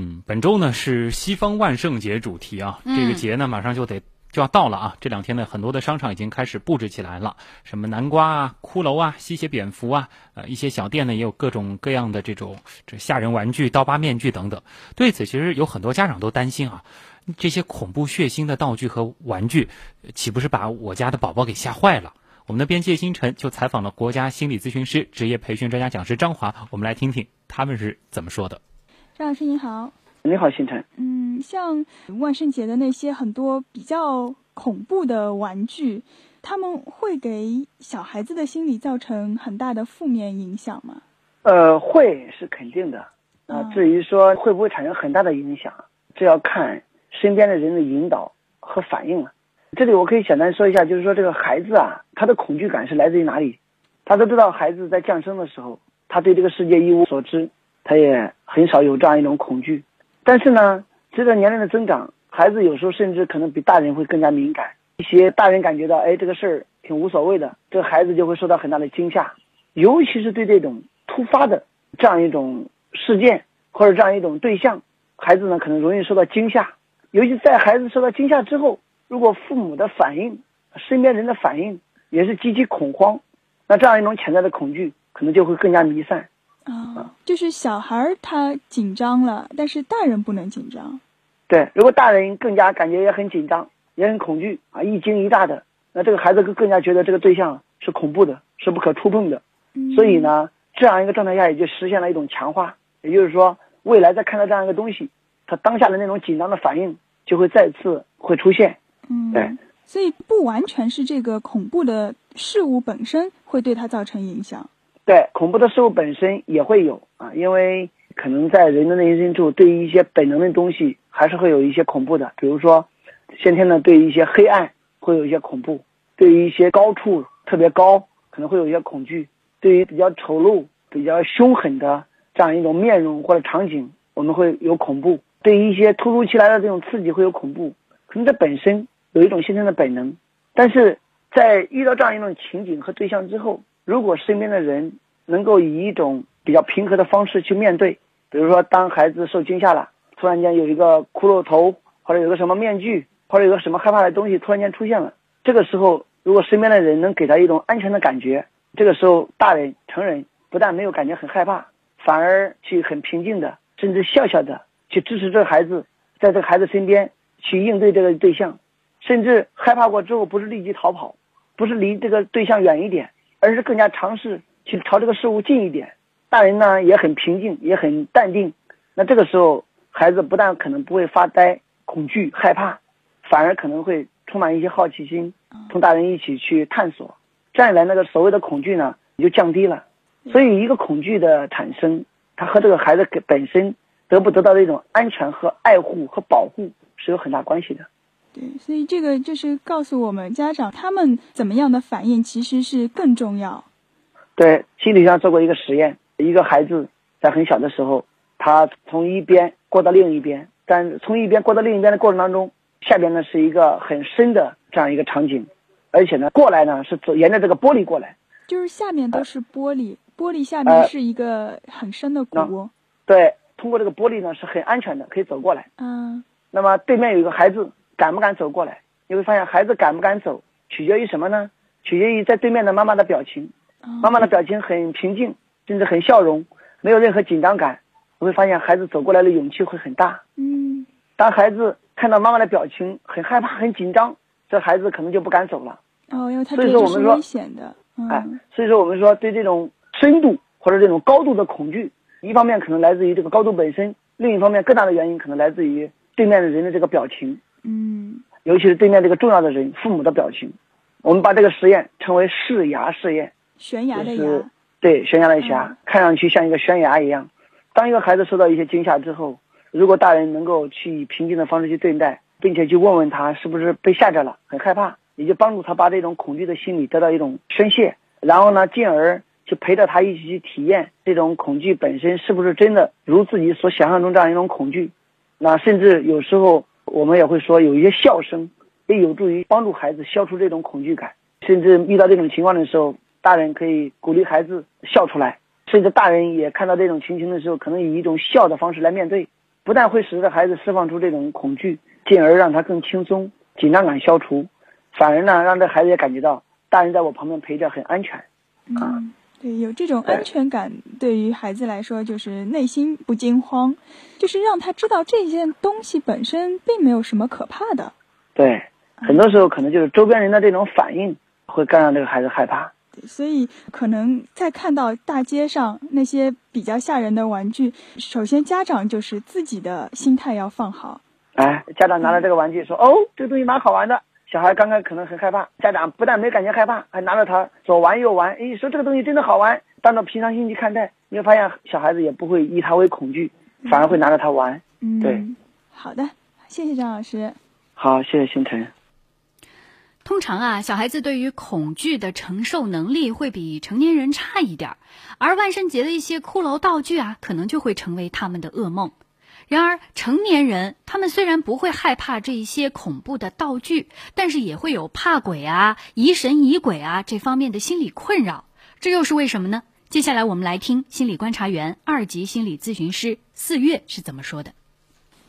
嗯，本周呢是西方万圣节主题啊，这个节呢马上就得就要到了啊。这两天呢，很多的商场已经开始布置起来了，什么南瓜啊、骷髅啊、吸血蝙蝠啊，呃，一些小店呢也有各种各样的这种这吓人玩具、刀疤面具等等。对此，其实有很多家长都担心啊，这些恐怖血腥的道具和玩具，岂不是把我家的宝宝给吓坏了？我们的编辑星辰就采访了国家心理咨询师、职业培训专家讲师张华，我们来听听他们是怎么说的。张老师您好，你好，星辰。嗯，像万圣节的那些很多比较恐怖的玩具，他们会给小孩子的心理造成很大的负面影响吗？呃，会是肯定的啊。至于说会不会产生很大的影响，这要看身边的人的引导和反应了。这里我可以简单说一下，就是说这个孩子啊，他的恐惧感是来自于哪里？他都知道，孩子在降生的时候，他对这个世界一无所知。他也很少有这样一种恐惧，但是呢，随着年龄的增长，孩子有时候甚至可能比大人会更加敏感。一些大人感觉到，哎，这个事儿挺无所谓的，这个孩子就会受到很大的惊吓，尤其是对这种突发的这样一种事件或者这样一种对象，孩子呢可能容易受到惊吓。尤其在孩子受到惊吓之后，如果父母的反应、身边人的反应也是极其恐慌，那这样一种潜在的恐惧可能就会更加弥散。啊，就是小孩他紧张了，但是大人不能紧张。对，如果大人更加感觉也很紧张，也很恐惧啊，一惊一乍的，那这个孩子更更加觉得这个对象是恐怖的，是不可触碰的。所以呢，这样一个状态下也就实现了一种强化，也就是说，未来再看到这样一个东西，他当下的那种紧张的反应就会再次会出现。嗯，对。所以不完全是这个恐怖的事物本身会对他造成影响。对恐怖的事物本身也会有啊，因为可能在人的内心深处，对于一些本能的东西，还是会有一些恐怖的。比如说，先天的对于一些黑暗会有一些恐怖，对于一些高处特别高可能会有一些恐惧，对于比较丑陋、比较凶狠的这样一种面容或者场景，我们会有恐怖。对于一些突如其来的这种刺激会有恐怖，可能这本身有一种先天的本能，但是在遇到这样一种情景和对象之后。如果身边的人能够以一种比较平和的方式去面对，比如说当孩子受惊吓了，突然间有一个骷髅头，或者有个什么面具，或者有个什么害怕的东西突然间出现了，这个时候如果身边的人能给他一种安全的感觉，这个时候大人成人不但没有感觉很害怕，反而去很平静的，甚至笑笑的去支持这个孩子，在这个孩子身边去应对这个对象，甚至害怕过之后不是立即逃跑，不是离这个对象远一点。而是更加尝试去朝这个事物近一点，大人呢也很平静，也很淡定。那这个时候，孩子不但可能不会发呆、恐惧、害怕，反而可能会充满一些好奇心，同大人一起去探索。这样一来，那个所谓的恐惧呢也就降低了。所以，一个恐惧的产生，它和这个孩子本身得不得到的一种安全和爱护和保护是有很大关系的。对，所以这个就是告诉我们家长，他们怎么样的反应其实是更重要。对，心理上做过一个实验，一个孩子在很小的时候，他从一边过到另一边，但从一边过到另一边的过程当中，下边呢是一个很深的这样一个场景，而且呢过来呢是走沿着这个玻璃过来，就是下面都是玻璃，玻璃下面是一个很深的谷。对，通过这个玻璃呢是很安全的，可以走过来。嗯。那么对面有一个孩子。敢不敢走过来？你会发现，孩子敢不敢走，取决于什么呢？取决于在对面的妈妈的表情。妈妈的表情很平静，甚至很笑容，没有任何紧张感。你会发现，孩子走过来的勇气会很大。嗯。当孩子看到妈妈的表情很害怕、很紧张，这孩子可能就不敢走了。哦，因为他所以说我们说危险的。哎，所以说我们说对这种深度或者这种高度的恐惧，一方面可能来自于这个高度本身，另一方面更大的原因可能来自于对面的人的这个表情。嗯，尤其是对面这个重要的人，父母的表情，我们把这个实验称为试崖试验。悬崖的崖，对，悬崖的崖，看上去像一个悬崖一样。当一个孩子受到一些惊吓之后，如果大人能够去以平静的方式去对待，并且去问问他是不是被吓着了，很害怕，也就帮助他把这种恐惧的心理得到一种宣泄，然后呢，进而去陪着他一起去体验这种恐惧本身是不是真的如自己所想象中这样一种恐惧。那甚至有时候。我们也会说，有一些笑声也有助于帮助孩子消除这种恐惧感。甚至遇到这种情况的时候，大人可以鼓励孩子笑出来。甚至大人也看到这种情形的时候，可能以一种笑的方式来面对，不但会使得孩子释放出这种恐惧，进而让他更轻松，紧张感消除，反而呢，让这孩子也感觉到大人在我旁边陪着很安全。嗯，对，有这种安全感，对于孩子来说就是内心不惊慌，就是让他知道这件东西本身并没有什么可怕的。对，很多时候可能就是周边人的这种反应会更让这个孩子害怕。所以，可能在看到大街上那些比较吓人的玩具，首先家长就是自己的心态要放好。哎，家长拿了这个玩具说：“哦，这个东西蛮好玩的。”小孩刚刚可能很害怕，家长不但没感觉害怕，还拿着它左玩右玩。哎，说这个东西真的好玩，当做平常心去看待，你会发现小孩子也不会以它为恐惧，反而会拿着它玩。嗯，对，好的，谢谢张老师。好，谢谢星辰。通常啊，小孩子对于恐惧的承受能力会比成年人差一点儿，而万圣节的一些骷髅道具啊，可能就会成为他们的噩梦。然而，成年人他们虽然不会害怕这一些恐怖的道具，但是也会有怕鬼啊、疑神疑鬼啊这方面的心理困扰。这又是为什么呢？接下来我们来听心理观察员、二级心理咨询师四月是怎么说的。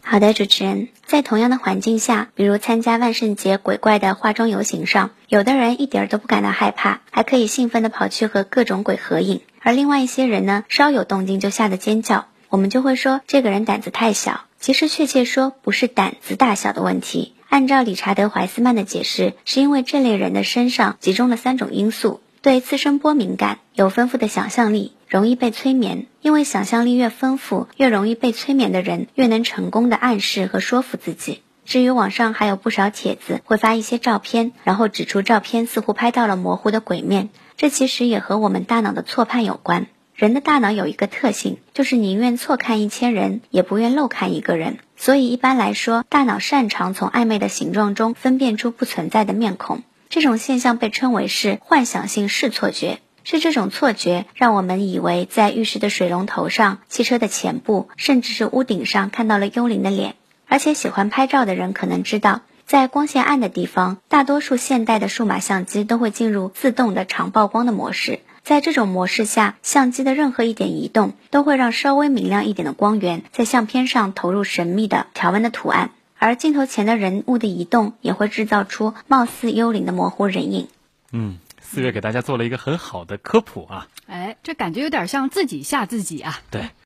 好的，主持人，在同样的环境下，比如参加万圣节鬼怪的化妆游行上，有的人一点都不感到害怕，还可以兴奋地跑去和各种鬼合影；而另外一些人呢，稍有动静就吓得尖叫。我们就会说这个人胆子太小。其实确切说，不是胆子大小的问题。按照理查德·怀斯曼的解释，是因为这类人的身上集中了三种因素：对次声波敏感，有丰富的想象力。容易被催眠，因为想象力越丰富，越容易被催眠的人越能成功的暗示和说服自己。至于网上还有不少帖子会发一些照片，然后指出照片似乎拍到了模糊的鬼面，这其实也和我们大脑的错判有关。人的大脑有一个特性，就是宁愿错看一千人，也不愿漏看一个人。所以一般来说，大脑擅长从暧昧的形状中分辨出不存在的面孔。这种现象被称为是幻想性视错觉。是这种错觉，让我们以为在浴室的水龙头上、汽车的前部，甚至是屋顶上看到了幽灵的脸。而且喜欢拍照的人可能知道，在光线暗的地方，大多数现代的数码相机都会进入自动的长曝光的模式。在这种模式下，相机的任何一点移动，都会让稍微明亮一点的光源在相片上投入神秘的条纹的图案，而镜头前的人物的移动，也会制造出貌似幽灵的模糊人影。嗯。四月给大家做了一个很好的科普啊！哎，这感觉有点像自己吓自己啊！对。